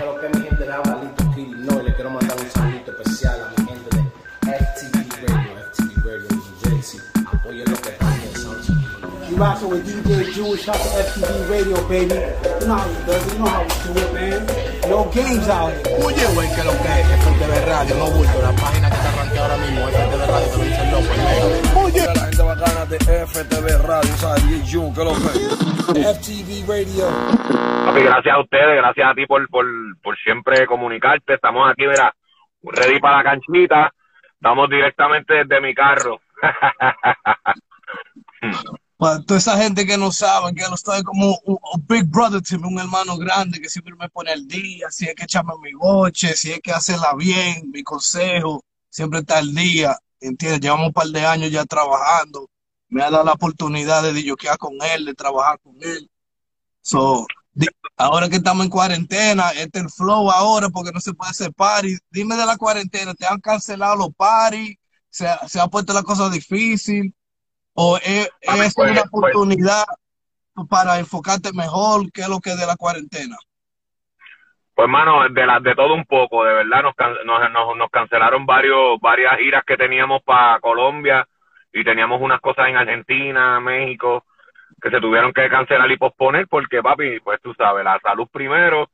Pero que mi gente le habla Lito Kitty, no, y le quiero mandar un saludito especial a mi gente de FTV Radio, FTV Radio New Jersey. Apoyen lo que están pensando. You rockin' with DJ Jewish, shout to FTV Radio, baby. You know how we do it, you know how we do it, man. No games out here. Oye, güey, que lo que es FTV Radio, no bulto, la página que está arranqueada ahora mismo, FTV Radio, te lo dice el loco, bacana de FTV Radio, ¿sabes? Jun, que lo que. FTV Radio. Papi, gracias a ustedes, gracias a ti por, por, por siempre comunicarte. Estamos aquí, verá, ready para la canchita. Estamos directamente desde mi carro. Para toda esa gente que no sabe, que lo estoy como un, un big brother to me, un hermano grande que siempre me pone al día, si es que echarme mi boche, si es que hacerla bien, mi consejo, siempre está al día, ¿entiendes? Llevamos un par de años ya trabajando, me ha dado la oportunidad de diyoquear con él, de trabajar con él. So, ahora que estamos en cuarentena, este es el flow ahora porque no se puede hacer party. Dime de la cuarentena, ¿te han cancelado los parties? ¿Se, ha- se ha puesto la cosa difícil? ¿O es, Papi, es pues, una pues. oportunidad para enfocarte mejor que lo que es de la cuarentena? Pues, hermano, de, la, de todo un poco, de verdad, nos, nos, nos cancelaron varios, varias giras que teníamos para Colombia y teníamos unas cosas en Argentina, México, que se tuvieron que cancelar y posponer porque, papi, pues tú sabes, la salud primero.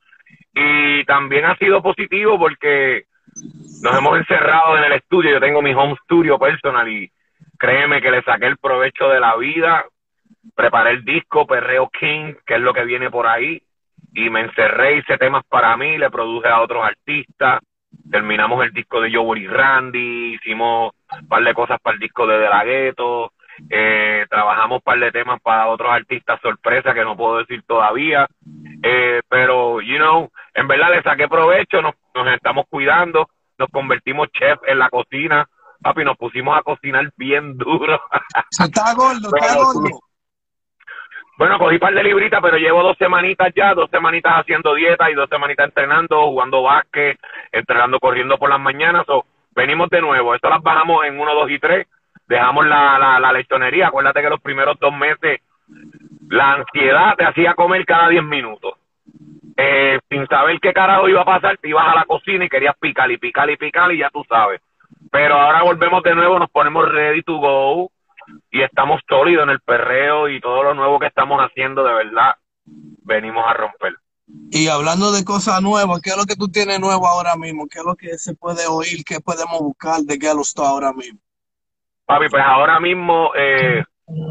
Y también ha sido positivo porque nos hemos encerrado en el estudio. Yo tengo mi home studio personal y créeme que le saqué el provecho de la vida. Preparé el disco Perreo King, que es lo que viene por ahí y me encerré, hice temas para mí, le produje a otros artistas, terminamos el disco de Joe y Randy, hicimos un par de cosas para el disco de De La Ghetto, eh, trabajamos un par de temas para otros artistas sorpresa que no puedo decir todavía, eh, pero, you know, en verdad le saqué provecho, nos, nos estamos cuidando, nos convertimos chef en la cocina, papi, nos pusimos a cocinar bien duro. Se está gordo, está gordo. Bueno, cogí par de libritas, pero llevo dos semanitas ya, dos semanitas haciendo dieta y dos semanitas entrenando, jugando básquet, entrenando, corriendo por las mañanas. O venimos de nuevo. Esto las bajamos en uno, dos y tres. Dejamos la, la, la lechonería. Acuérdate que los primeros dos meses la ansiedad te hacía comer cada diez minutos. Eh, sin saber qué carajo iba a pasar, te ibas a la cocina y querías picar y picar y picar y ya tú sabes. Pero ahora volvemos de nuevo, nos ponemos ready to go y estamos sólidos en el perreo y todo lo nuevo que estamos haciendo, de verdad, venimos a romper. Y hablando de cosas nuevas, ¿qué es lo que tú tienes nuevo ahora mismo? ¿Qué es lo que se puede oír? ¿Qué podemos buscar de Star ahora mismo? Papi, pues ahora mismo eh,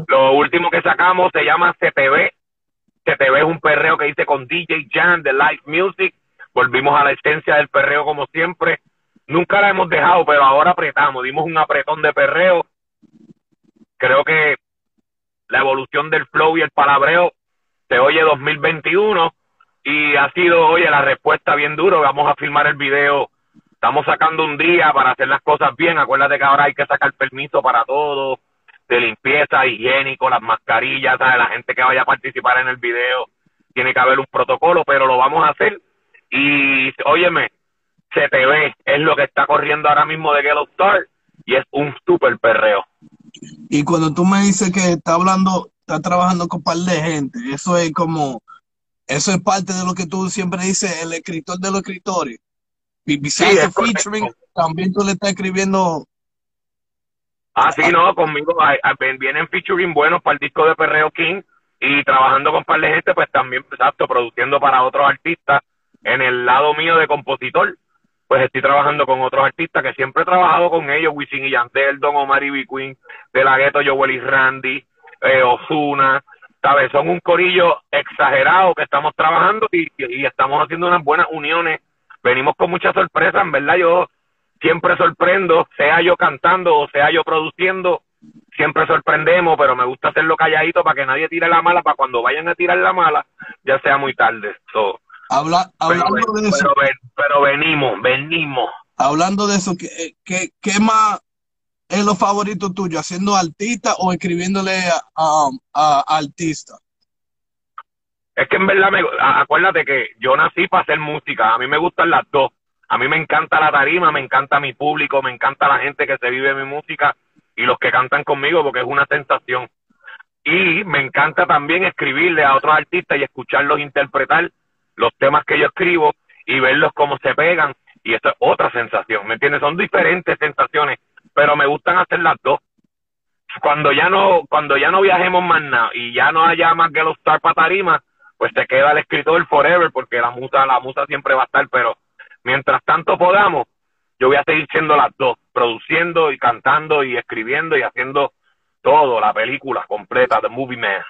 lo último que sacamos se llama CTV. CTV es un perreo que hice con DJ Jan de Live Music. Volvimos a la esencia del perreo como siempre. Nunca la hemos dejado, pero ahora apretamos. Dimos un apretón de perreo. Creo que la evolución del flow y el palabreo se oye 2021 y ha sido, oye, la respuesta bien duro. Vamos a filmar el video. Estamos sacando un día para hacer las cosas bien. Acuérdate que ahora hay que sacar permiso para todo, de limpieza, higiénico, las mascarillas, ¿sabes? la gente que vaya a participar en el video. Tiene que haber un protocolo, pero lo vamos a hacer. Y, óyeme, CTV es lo que está corriendo ahora mismo de Ghetto Star y es un super perreo. Y cuando tú me dices que está hablando, está trabajando con un par de gente, eso es como, eso es parte de lo que tú siempre dices, el escritor de los escritores. Y besides correcto. featuring, también tú le estás escribiendo, Ah, sí, no, conmigo hay- vienen featuring buenos para el disco de Perreo King y trabajando con par de gente, pues también, exacto, produciendo para otros artistas. En el lado mío de compositor, pues estoy trabajando con otros artistas que siempre he trabajado con ellos, Wisin y Yandel, Don Omar y B. Queen, De La Ghetto, Joel y Randy, eh, Ozuna, ¿sabes? Son un corillo exagerado que estamos trabajando y, estamos haciendo unas buenas uniones. Venimos con muchas sorpresas, en verdad yo siempre sorprendo, sea yo cantando o sea yo produciendo, siempre sorprendemos, pero me gusta hacerlo calladito para que nadie tire la mala, para cuando vayan a tirar la mala, ya sea muy tarde. So, habla, pero, hablando de eso, pero pero venimos, venimos. hablando de eso, ¿qué, qué, qué más es lo favorito tuyo? ¿Haciendo artista o escribiéndole a, a, a artista? Es que en verdad, me, acuérdate que yo nací para hacer música, a mí me gustan las dos. A mí me encanta la tarima, me encanta mi público, me encanta la gente que se vive mi música y los que cantan conmigo porque es una sensación. Y me encanta también escribirle a otros artistas y escucharlos interpretar los temas que yo escribo y verlos cómo se pegan y eso es otra sensación, ¿me entiendes? Son diferentes sensaciones, pero me gustan hacer las dos. Cuando ya no, cuando ya no viajemos más nada y ya no haya más que los para tarima, pues te queda el escritor forever porque la musa, la musa siempre va a estar, pero mientras tanto podamos, yo voy a seguir siendo las dos, produciendo y cantando y escribiendo y haciendo todo, la película completa, The Movie Man.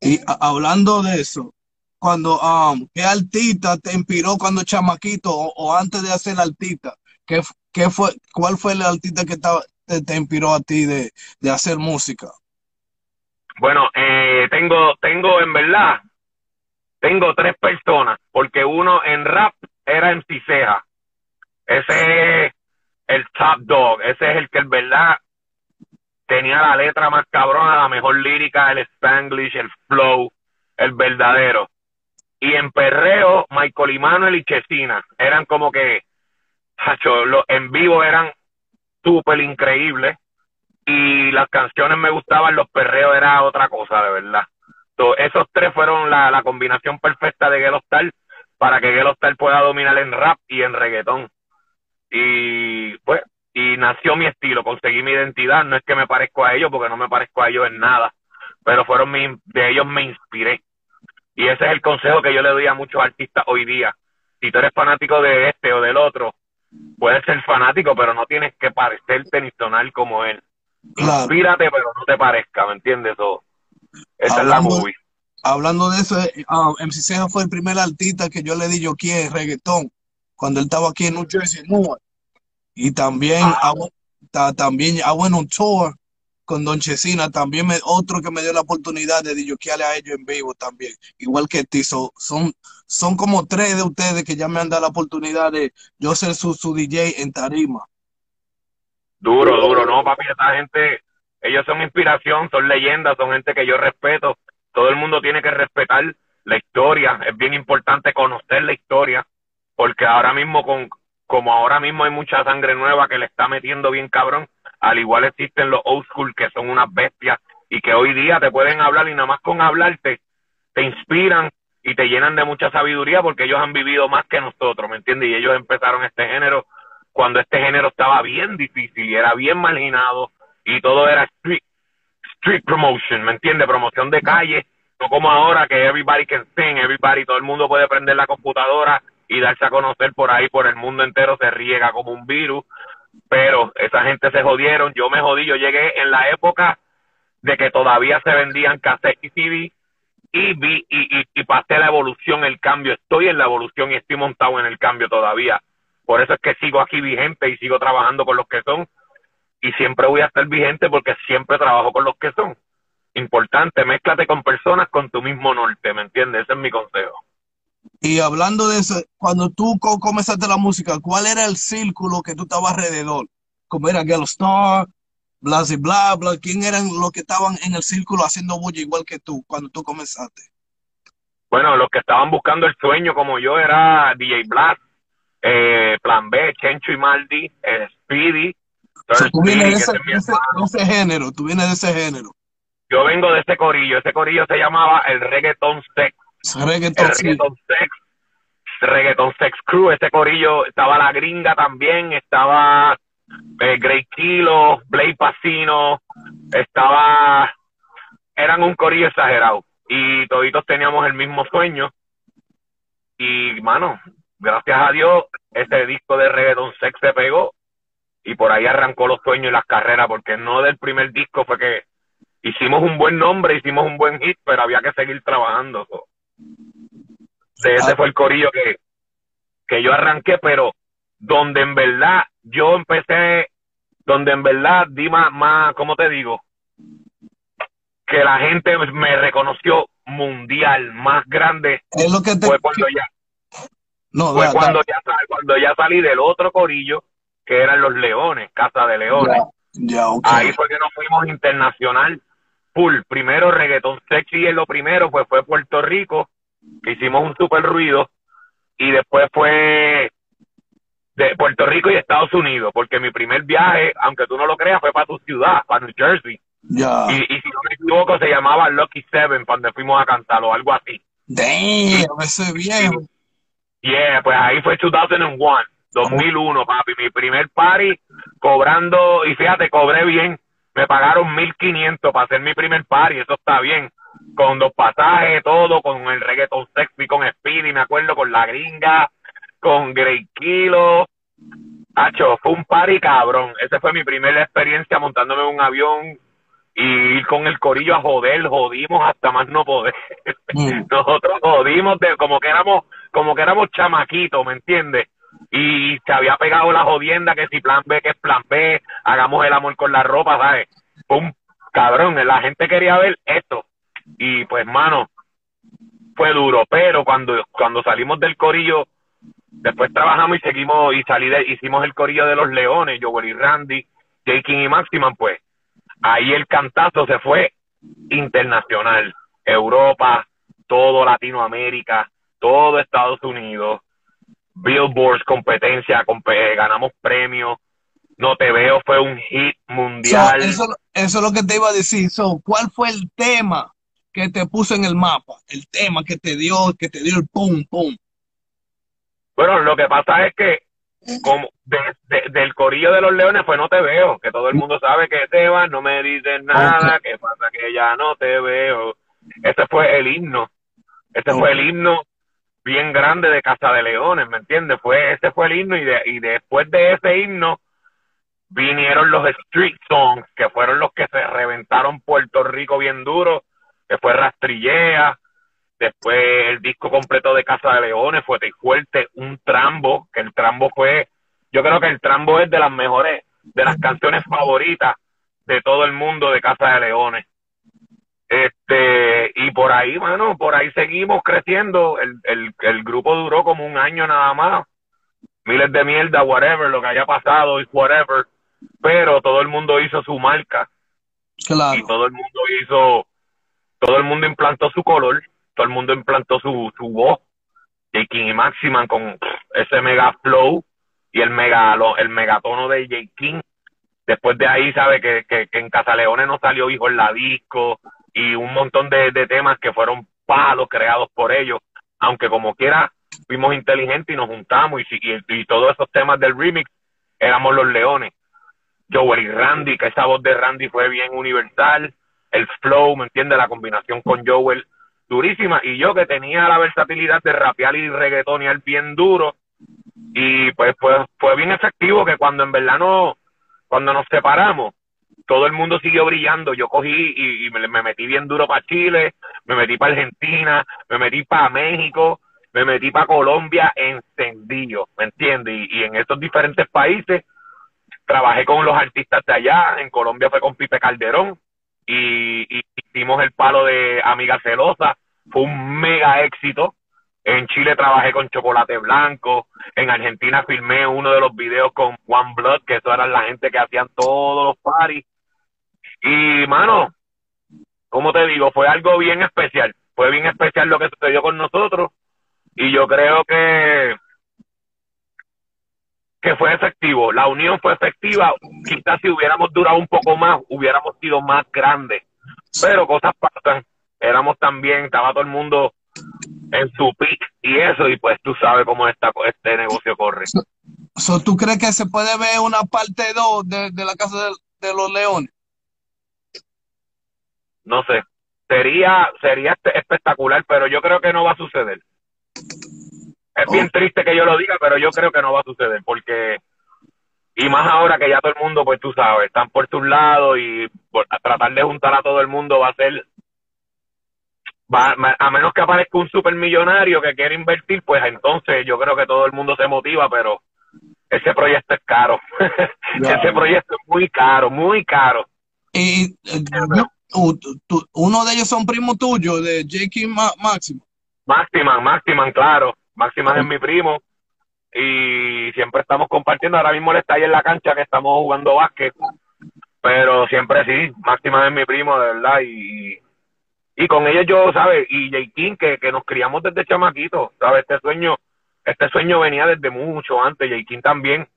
Y hablando de eso, cuando, um, ¿qué artista te inspiró cuando chamaquito o, antes de hacer artista? ¿Qué, qué fue, cuál fue el artista que te, te inspiró a ti de, hacer música? Bueno, eh, tengo, tengo en verdad, tengo tres personas, porque uno en rap era MC Ceja. Ese es el top dog, ese es el que en verdad tenía la letra más cabrona, la mejor lírica, el spanglish, el flow, el verdadero. Y en perreo, Michael y Manuel y Chesina eran como que, hacho, lo- en vivo eran súper increíbles y las canciones me gustaban, los perreos era otra cosa, de verdad. So, esos tres fueron la, la combinación perfecta de Gelo Star para que Gelo Star pueda dominar en rap y en reggaetón. Y pues, y nació mi estilo, conseguí mi identidad, no es que me parezco a ellos, porque no me parezco a ellos en nada, pero fueron mi, de ellos me inspiré. Y ese es el consejo que yo le doy a muchos artistas hoy día. Si tú eres fanático de este o del otro, puedes ser fanático, pero no tienes que parecerte ni sonar como él. Claro. Inspírate, pero no te parezca, ¿me entiendes? O, esa es la Hablando- movie. Hablando de eso, eh, ah, MC Ceja fue el primer artista que yo le di yo en reggaetón cuando él estaba aquí en New Jersey, Newark. Y también, ah, bu- ta- también I went on tour con Don Chesina, también otro que me dio la oportunidad de DJarle a ellos en vivo también, igual que ti. So, son, son como tres de ustedes que ya me han dado la oportunidad de yo ser su, su DJ en tarima. Duro, duro, no, papi, esta gente, ellos son inspiración, son leyendas, son gente que yo respeto. Todo el mundo tiene que respetar la historia, es bien importante conocer la historia, porque ahora mismo, con, como ahora mismo hay mucha sangre nueva que le está metiendo bien cabrón, al igual existen los old school que son unas bestias y que hoy día te pueden hablar y nada más con hablarte te inspiran y te llenan de mucha sabiduría porque ellos han vivido más que nosotros, ¿me entiendes? Y ellos empezaron este género cuando este género estaba bien difícil y era bien marginado y todo era street, street promotion, ¿me entiendes? Promoción de calle, no como ahora que everybody can sing, everybody, todo el mundo puede prender la computadora y darse a conocer por ahí, por el mundo entero, se riega como un virus, pero esa gente se jodieron, yo me jodí, yo llegué en la época de que todavía se vendían cassettes y CD y vi y, y, y pasé la evolución, el cambio, estoy en la evolución y estoy montado en el cambio todavía. Por eso es que sigo aquí vigente y sigo trabajando con los que son y siempre voy a estar vigente porque siempre trabajo con los que son. Importante, mézclate con personas con tu mismo norte, ¿me entiendes? Ese es mi consejo. Y hablando de eso, cuando tú co- comenzaste la música, ¿cuál era el círculo que tú estabas alrededor? Como era Ghetto Star, bla, y bla, bla. ¿Quién eran los que estaban en el círculo haciendo bulla igual que tú cuando tú comenzaste? Bueno, los que estaban buscando el sueño como yo era DJ Blast, eh, Plan B, Chencho y Maldi, eh, Speedy, O sea, tú vienes ese, ese de ese género, tú vienes de ese género. Yo vengo de ese corillo, ese corillo se llamaba el Reggaeton Sex. Reggaeton, Sex, Reggaeton Sex. Crew, ese corillo, estaba la gringa también, estaba eh, Grey Kilo, Blade Pacino, estaba, eran un corillo exagerado. Y toditos teníamos el mismo sueño. Y mano, gracias a Dios ese disco de Reggaeton Sex se pegó. Y por ahí arrancó los sueños y las carreras porque no del primer disco fue que hicimos un buen nombre, hicimos un buen hit, pero había que seguir trabajando. so. Sí, ese Ah. fue el corillo que, que yo arranqué, pero donde en verdad yo empecé, donde en verdad di más, más, ¿cómo te digo? Que la gente me reconoció mundial, más grande, Es lo que te... fue cuando ya, no, fue da- cuando da- ya, cuando ya salí del otro corillo, que eran los Leones, Casa de Leones. ya, ya, ok. Ahí fue que nos fuimos internacional full. Primero reggaeton sexy es lo primero, pues fue Puerto Rico, que hicimos un super ruido, y después fue de Puerto Rico y Estados Unidos, porque mi primer viaje, aunque tú no lo creas, fue para tu ciudad, para New Jersey. Ya. Y, y si no me equivoco, se llamaba Lucky Seven, cuando fuimos a cantar o algo así. Damn, ese viejo. Yeah, pues ahí fue 2001, 2001, papi. Mi primer party cobrando, y fíjate, cobré bien. Me pagaron 1500 para hacer mi primer party, eso está bien. Con dos pasajes, todo, con el reggaeton sexy, con Speedy, me acuerdo, con la gringa, con Grey Kilo. Hacho, fue un party cabrón. Esa fue mi primera experiencia montándome en un avión y ir con el corillo a joder, jodimos hasta más no poder. Mm. Nosotros jodimos de como que éramos, como que éramos chamaquitos, ¿me entiendes? Y se había pegado la jodienda que si plan B, que es plan B, hagamos el amor con la ropa, ¿sabes? Un cabrón, la gente quería ver esto. Y pues, mano, fue duro, pero cuando, cuando salimos del corillo, después trabajamos y seguimos y salí de- hicimos el corillo de los leones, yo y Randy, J. Y Maximan, pues ahí el cantazo se fue internacional, Europa, todo Latinoamérica, todo Estados Unidos, Billboards, competencia, compe- ganamos premios, no te veo, fue un hit So, mundial. eso, eso es lo que te iba a decir. So, ¿cuál fue el tema que te puso en el mapa? El tema que te dio, que te dio el pum, pum. Bueno, lo que pasa es que como de- de- del corillo de los leones, pues no te veo, que todo el mundo sabe que te vas, no me dices nada, que pasa que ya no te veo. Ese fue el himno, ese fue el himno bien grande de Casa de Leones, ¿me entiendes? Fue, ese fue el himno y, de, y después de ese himno vinieron los street songs, que fueron los que se reventaron Puerto Rico bien duro, fue Rastrillea, Después el disco completo de Casa de Leones, Fuerte y Fuerte, un trambo, que el trambo fue, yo creo que el trambo es de las mejores, de las canciones favoritas de todo el mundo de Casa de Leones. Este, y por ahí, mano, por ahí seguimos creciendo. El, el, el grupo duró como un año nada más. Miles de mierda, whatever, lo que haya pasado y whatever. Pero todo el mundo hizo su marca Claro. y todo el mundo hizo, todo el mundo implantó su color, todo el mundo implantó su, su voz. J. King y Maximan con ese mega flow y el mega, lo- el megatono de J. King. Después de ahí, sabe que, que, que en Casaleones no salió Hijo en la Disco y un montón de, temas que fueron palos creados por ellos. Aunque como quiera, fuimos inteligentes y nos juntamos y, y, todos esos temas del remix éramos los leones. Joel y Randy, que esa voz de Randy fue bien universal, el flow, ¿me entiendes? La combinación con Joel, durísima, y yo que tenía la versatilidad de rapear y reggaetonear bien duro, y pues fue, fue bien efectivo que cuando en verdad no, cuando nos separamos, todo el mundo siguió brillando, yo cogí y, me, me metí bien duro para Chile, me metí para Argentina, me metí para México, me metí para Colombia encendido, ¿me entiendes? Y, en estos diferentes países trabajé con los artistas de allá, en Colombia fue con Pipe Calderón y, hicimos el palo de Amiga Celosa, fue un mega éxito. En Chile trabajé con Chocolate Blanco, en Argentina filmé uno de los videos con One Blood, que eso eran la gente que hacían todos los parties. Y mano, como te digo, fue algo bien especial, fue bien especial lo que sucedió con nosotros. Y yo creo que que fue efectivo, la unión fue efectiva, quizás si hubiéramos durado un poco más, hubiéramos sido más grandes, pero cosas pasan, éramos también, estaba todo el mundo en su pick y eso, y pues tú sabes cómo esta, este negocio corre. ¿Tú crees que se puede ver una parte 2 de, la Casa de los Leones? No sé, sería, sería espectacular, pero yo creo que no va a suceder. Es bien triste que yo lo diga, pero yo creo que no va a suceder, porque, y más ahora que ya todo el mundo, pues tú sabes, están por sus lados y por, a tratar de juntar a todo el mundo va a ser, va, a menos que aparezca un supermillonario que quiera invertir, pues entonces yo creo que todo el mundo se motiva, pero ese proyecto es caro. ese proyecto es muy caro, muy caro. Y yo- tú- tú- uno de ellos son primo tuyo, de J.K. Ma- Máximo. Maximan, Maximan, claro. Maximan es mi primo. Y siempre estamos compartiendo. Ahora mismo él está ahí en la cancha que estamos jugando básquet. Pero siempre sí, Maximan es mi primo, de verdad. Y, y con ellos yo, ¿sabes? Y J. King, que, que nos criamos desde chamaquitos, ¿sabes? Este sueño, este sueño venía desde mucho antes. J. King también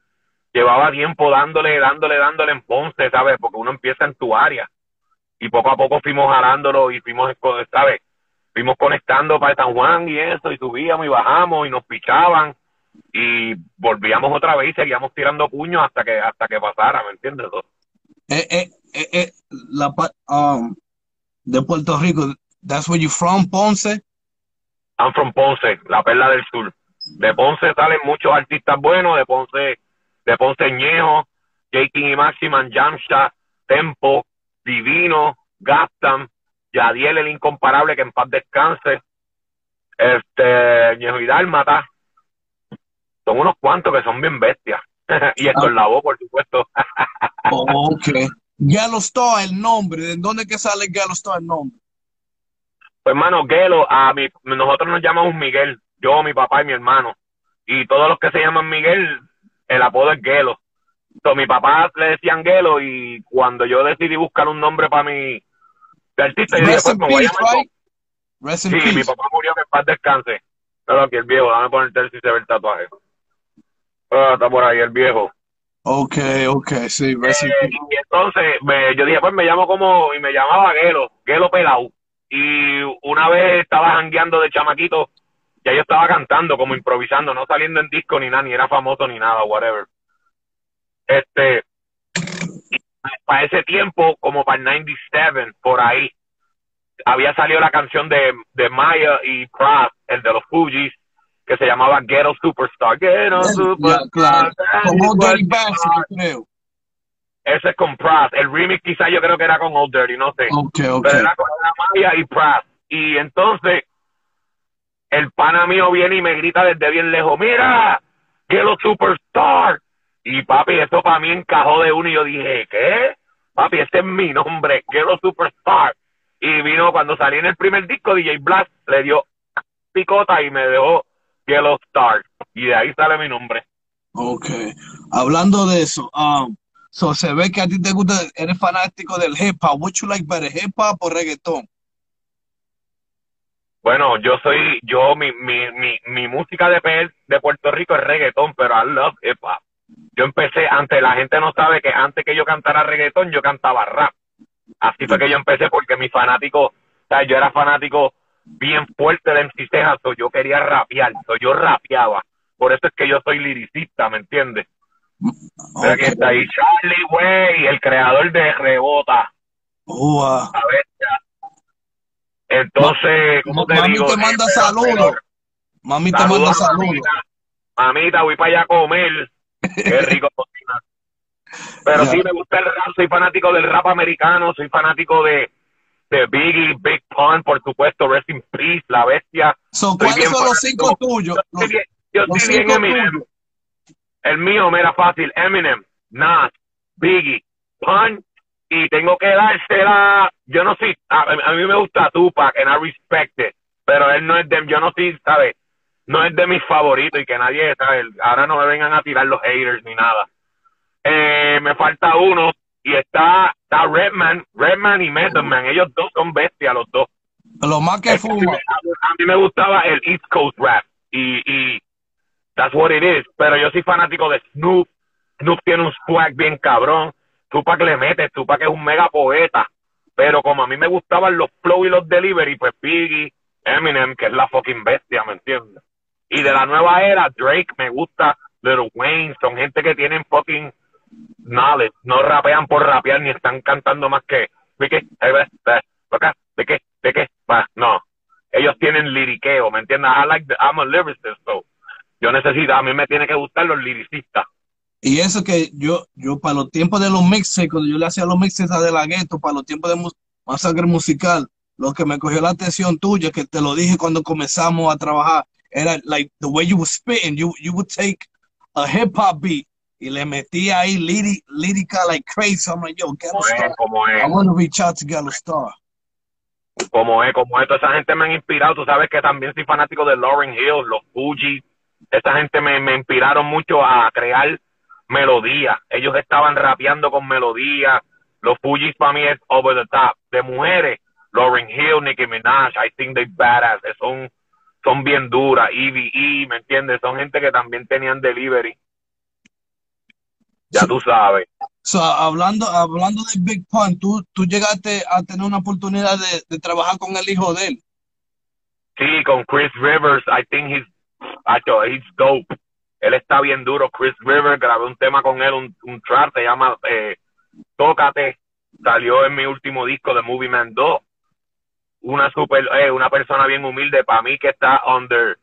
llevaba tiempo dándole, dándole, dándole en Ponce, ¿sabes? Porque uno empieza en tu área. Y poco a poco fuimos jalándolo y fuimos, ¿sabes? fuimos conectando para San Juan y eso, y subíamos y bajamos y nos pichaban y volvíamos otra vez y seguíamos tirando puños hasta que hasta que pasara, ¿me entiendes? Eh, eh, eh, eh, la, um, de Puerto Rico, that's where you from, Ponce? I'm from Ponce, la perla del sur. De Ponce salen muchos artistas buenos, de Ponce, de Ponce Ñejo, J. King y Maximan, Jamsha, Tempo, Divino, Gastam, Yadiel el incomparable, que en paz descanse, este, Ñejo y Dálmata. Son unos cuantos que son bien bestias. y esto es la voz, por supuesto. Oh, ok. Yellowstone, el nombre, ¿de dónde que sale Yellowstone el nombre? Pues hermano, Gelo, a mi, nosotros nos llamamos Miguel, yo, mi papá y mi hermano. Y todos los que se llaman Miguel, el apodo es Gelo. So, mi papá le decían Gelo y cuando yo decidí buscar un nombre para mi de artista, yo dije, pues me voy a peace, llamar right? Rest Sí, mi papá murió que en paz descanse. Pero aquí el viejo, dame ponerte el si se ve el tatuaje. Ah, está por ahí el viejo. Ok, ok, sí, rest in Eh, peace. y entonces me, yo dije, pues me llamo como, y me llamaba Gelo, Gelo Pelau. Y una vez estaba jangueando de chamaquito, ya yo estaba cantando, como improvisando, no saliendo en disco ni nada, ni era famoso ni nada, whatever. Este, para ese tiempo, como para el 97, por ahí, había salido la canción de, de Maya y Pratt, el de los Fugees, que se llamaba Ghetto Superstar. Ghetto Ya, Superstar. claro. Como Daddy Dirty Bastard, creo. Ese es con Pratt. El remix quizá yo creo que era con Old Dirty, no sé. Ok, ok. Pero era con Maya y Pratt. Y entonces, el pana mío viene y me grita desde bien lejos, mira, Ghetto Superstar. Y papi, eso para mí encajó de uno y yo dije, ¿qué? Papi, ese es mi nombre, Ghetto Superstar. Y vino cuando salí en el primer disco, DJ Black le dio picota y me dejó Ghetto Star. Y de ahí sale mi nombre. Ok. Hablando de eso, um, so se ve que a ti te gusta, eres fanático del hip hop. What you like better, hip hop o reggaetón? Bueno, yo soy, yo, mi, mi, mi, mi música de, de Puerto Rico es reggaetón, pero I love hip hop. Yo empecé, antes la gente no sabe que antes que yo cantara reggaetón, yo cantaba rap. Así fue que yo empecé porque mi fanático, o sea, yo era fanático bien fuerte de MC Ceja, so yo quería rapear, so yo rapeaba. Por eso es que yo soy liricista, ¿me entiendes? Pero aquí Ok. está ahí Charlie Way, el creador de Rebota, bestia. Entonces, ¿cómo te Mami digo? te manda pero- saludos. Mami te manda saludos. Mamita, voy para allá a comer. Qué rico cocinar. Pero Ya. sí me gusta el rap, soy fanático del rap americano, soy fanático de, de Biggie, Big Pun, por supuesto, Rest in Peace, La Bestia. So, ¿cuáles son los cinco tuyos? Yo estoy bien, yo los estoy bien cinco Eminem. tuyos. El mío, mira, fácil, Eminem, Nas, Biggie, Pun, y tengo que dársela, yo no sé, a, a mí me gusta Tupac, and I respect it, pero él no es de, yo no sé, ¿sabes? No es de mis favoritos y que nadie, ¿sabes? Ahora no me vengan a tirar los haters ni nada. Eh, me falta uno y está, está Redman, Redman y Method Man, ellos dos son bestias los dos. Los más que Es que a, mí, fuman. me- a mí me gustaba el East Coast rap y, y that's what it is. Pero yo soy fanático de Snoop. Snoop tiene un swag bien cabrón. Tupac le mete, Tupac es un mega poeta. Pero como a mí me gustaban los flow y los delivery, pues Biggie, Eminem, que es la fucking bestia, ¿me entiendes? Y de la nueva era, Drake me gusta, Little Wayne, son gente que tienen fucking knowledge, no rapean por rapear ni están cantando más que de qué, de qué, de qué, no. Ellos tienen liriqueo, ¿me entiendes? I like the, I'm a lyricist, so yo necesito, a mí me tiene que gustar los lyricistas. Y eso que yo, yo para los tiempos de los mixes, cuando yo le hacía los mixes a De La Ghetto, para los tiempos de masacre musical, lo que me cogió la atención tuya, que te lo dije cuando comenzamos a trabajar, era like the way you were spitting, you, you would take a hip hop beat y le metía ahí lírica like crazy. I'm like, yo, es, Star. es, I want to reach out to Ghetto Star. como es, como esto, esa gente me han inspirado, tú sabes que también soy fanático de Lauren Hill, los Fugees, esa gente me, me inspiraron mucho a crear melodía, ellos estaban rapeando con melodía, los Fugees para mí es over the top, de mujeres, Lauren Hill, Nicki Minaj, I think they badass, son, son bien duras, EVE, ¿me entiendes? Son gente que también tenían delivery. Ya Sí. tú sabes. So, hablando, hablando de Big Pun, tú, tú llegaste a tener una oportunidad de, de trabajar con el hijo de él. Sí, con Chris Rivers. I think he's, he's dope. Él está bien duro. Chris Rivers, grabé un tema con él, un, un track, se llama eh, Tócate. Salió en mi último disco de Movie Man 2. Una super, eh, una persona bien humilde para mí que está under,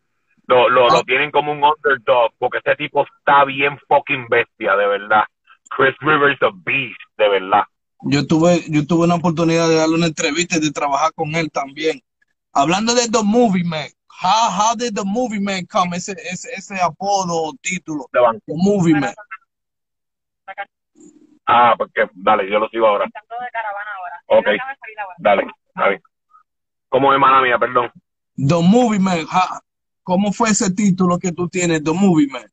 lo, lo, lo tienen como un underdog, porque este tipo está bien fucking bestia, de verdad. Chris Rivers a beast, de verdad. Yo tuve, yo tuve una oportunidad de darle una entrevista y de trabajar con él también. Hablando de The Movie Man, how, how did The Movie Man come? Ese, ese, ese apodo o título. The Movie Man. Ah, porque, dale, yo lo sigo ahora. De caravana ahora. Ok. Dale, dale. ¿Cómo es, mala mía? Perdón. The Movie Man. ¿Cómo fue ese título que tú tienes, The Movie Man?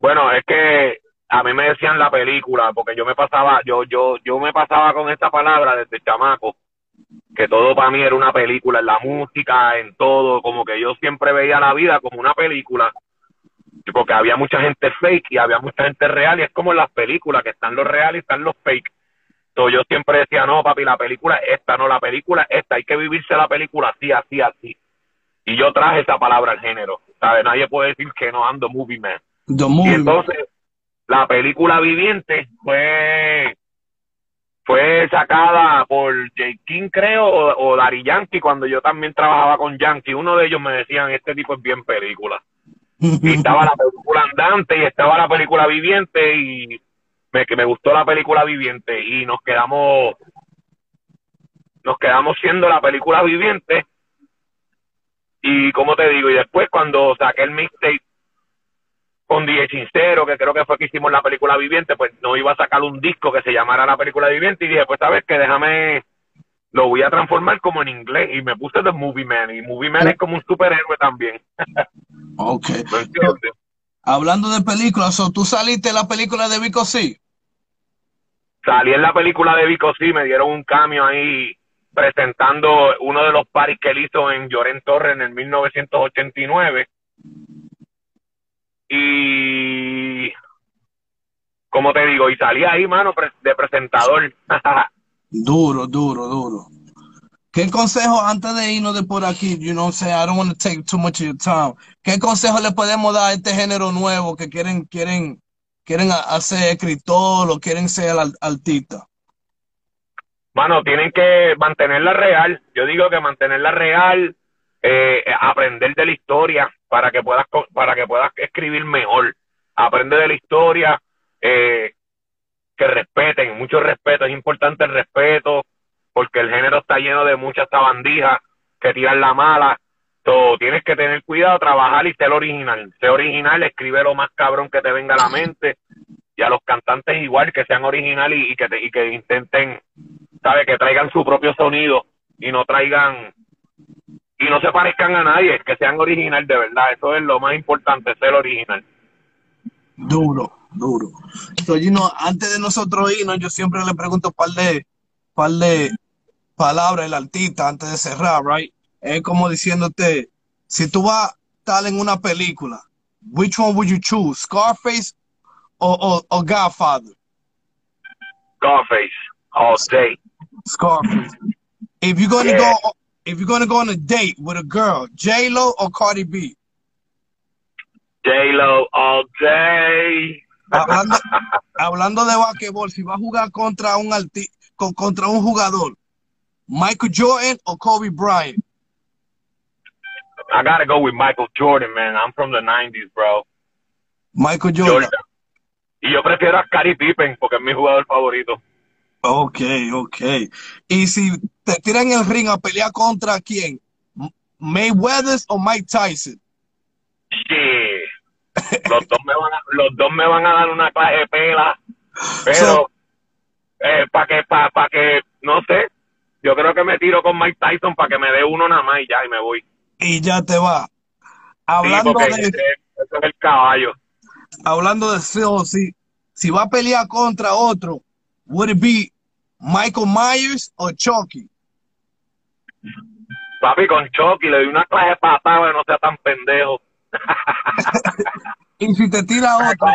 Bueno, es que a mí me decían la película, porque yo me pasaba, yo, yo, yo me pasaba con esta palabra desde chamaco, que todo para mí era una película, en la música, en todo, como que yo siempre veía la vida como una película, porque había mucha gente fake y había mucha gente real, y es como en las películas, que están los reales y están los fake. Yo siempre decía, no, papi, la película es esta, no, la película es esta, hay que vivirse la película así, así, así. Y yo traje esa palabra al género, ¿sabes? Nadie puede decir que no ando movie man. The Y Movie entonces, la película Viviente fue fue sacada por J. King, creo, o, o Daddy Yankee, cuando yo también trabajaba con Yankee. Uno de ellos me decían, este tipo es bien película. Y estaba la película Andante y estaba la película Viviente y me, que me gustó la película Viviente y nos quedamos nos quedamos siendo la película Viviente y como te digo, y después cuando saqué el mixtape con DJ Sincero, que creo que fue que hicimos la película Viviente, pues no iba a sacar un disco que se llamara la película Viviente y dije, pues sabes que déjame, lo voy a transformar como en inglés y me puse The Movie Man y Movie Man es como un superhéroe también. Ok. ¿Me entiendes? Hablando de películas, ¿tú saliste en la película de Vico C? Salí en la película de Vico sí, me dieron un cambio ahí presentando uno de los paris que él hizo en Llorén Torres en el 1989. Y como te digo, y salí ahí, mano, de presentador. Duro, duro, duro. ¿Qué consejo antes de irnos de por aquí? You know saying? I don't want to take too much of your time. ¿Qué consejo le podemos dar a este género nuevo que quieren, quieren, quieren hacer escritor o quieren ser artista? Mano, tienen que mantenerla real. Yo digo que mantenerla real, eh, aprender de la historia para que puedas para que puedas escribir mejor. Aprende de la historia, eh, que respeten, mucho respeto. Es importante el respeto porque el género está lleno de muchas sabandijas que tiran la mala. So, tienes que tener cuidado, trabajar y ser original. Ser original, escribe lo más cabrón que te venga a la mente. Y a los cantantes igual, que sean original y, que, te- y que intenten sabe que traigan su propio sonido y no traigan y no se parezcan a nadie, que sean original de verdad, eso es lo más importante, ser original. Duro, duro. Antes de nosotros irnos, yo siempre le pregunto un par de, par de palabras al artista antes de cerrar, right? Es como diciéndote, si tú vas a estar en una película, which one would you choose? Scarface o, o, o Godfather? Scarface, all day. Scarface. If you're gonna Yeah. go, if you're gonna go on a date with a girl, J Lo or Cardi B? J-Lo, all day. Hablando, hablando de basquetbol, si va a jugar contra un arti- con, contra un jugador, Michael Jordan o Kobe Bryant. I gotta go with Michael Jordan, man. I'm from the 90s, bro. Michael Jordan. Jordan. Y yo prefiero a Scottie Pippen porque es mi jugador favorito. Ok, ok. Y si te tiran el ring a pelear contra quién? Mayweather o Mike Tyson. Sí. Los dos me van a, los dos me van a dar una clase de pela, pero So- eh, para que para pa que no sé, yo creo que me tiro con Mike Tyson para que me dé uno nada más y ya y me voy. Y ya te va. Hablando de, ese, ese es el caballo. hablando de Phil, si, si va a pelear contra otro, would it be Michael Myers o Chucky? Papi, con Chucky le doy una clase de patada que no sea tan pendejo. Y si te tira otro,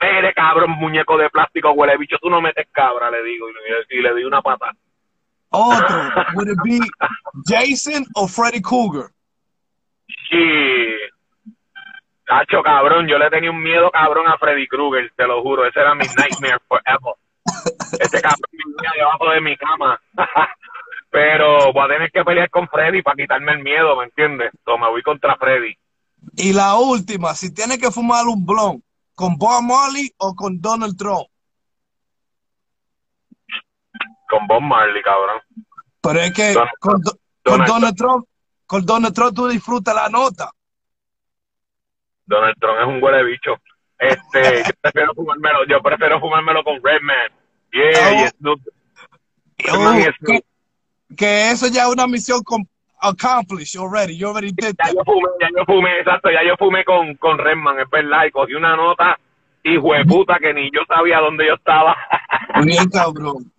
Vere, cabrón, muñeco de plástico, huele bicho, tú no metes cabra, le digo, y le, y le doy una patada. Otro, would it be Jason o Freddy Cougar? Sí. Tacho, cabrón, yo le tenía un miedo cabrón a Freddy Krueger, te lo juro. Ese era mi nightmare forever. Ese cabrón vivía debajo de mi cama. Pero voy a tener que pelear con Freddy para quitarme el miedo, ¿me entiendes? Entonces me voy contra Freddy. Y la última, si tiene que fumar un blon, ¿con Bob Marley o con Donald Trump? Con Bob Marley, cabrón. Pero es que Donald con, Donald Trump, con Donald Trump tú disfrutas la nota. Donald Trump es un huele bicho. Este, yo prefiero fumármelo, yo prefiero fumármelo con Redman. Yeah, Oh. y Snoop. Redman y Oh, Snoop. que, que eso ya es una misión com- accomplished already. You already did Ya that. yo fumé, ya yo fumé, exacto, ya yo fumé con, con Redman, es verdad, y cogí una nota, hijo de puta, que ni yo sabía dónde yo estaba. Bien, cabrón.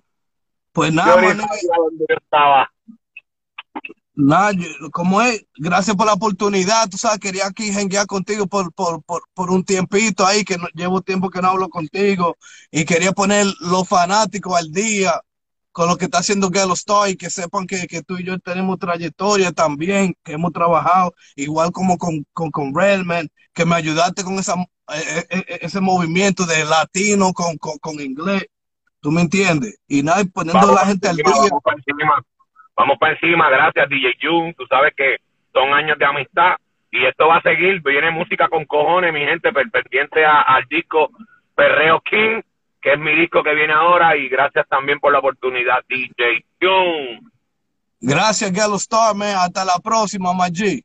Pues nada, ni man, sabía dónde yo estaba. nada, como es, gracias por la oportunidad. Tú sabes, quería aquí jenguear contigo por, por, por, por un tiempito ahí, que no, llevo tiempo que no hablo contigo. Y quería poner los fanáticos al día con lo que está haciendo Galo Star y que sepan que, que tú y yo tenemos trayectoria también, que hemos trabajado, igual como con, con, con Redman, que me ayudaste con esa, eh, eh, eh, ese movimiento de latino con, con, con inglés. ¿Tú me entiendes? Y nada, poniendo a la gente al día. Vamos para encima, vamos para encima, gracias DJ Jun, tú sabes que son años de amistad y esto va a seguir, viene música con cojones, mi gente, per- pendiente a- al disco Perreo King, que es mi disco que viene ahora y gracias también por la oportunidad DJ Jun. Gracias, Galo Star, man. Hasta la próxima, Maggi.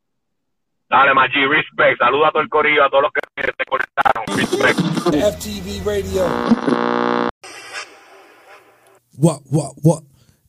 Dale, Maggi, respect, saluda a todo el corillo, a todos los que se conectaron, respect. FTV Radio. What, what, what?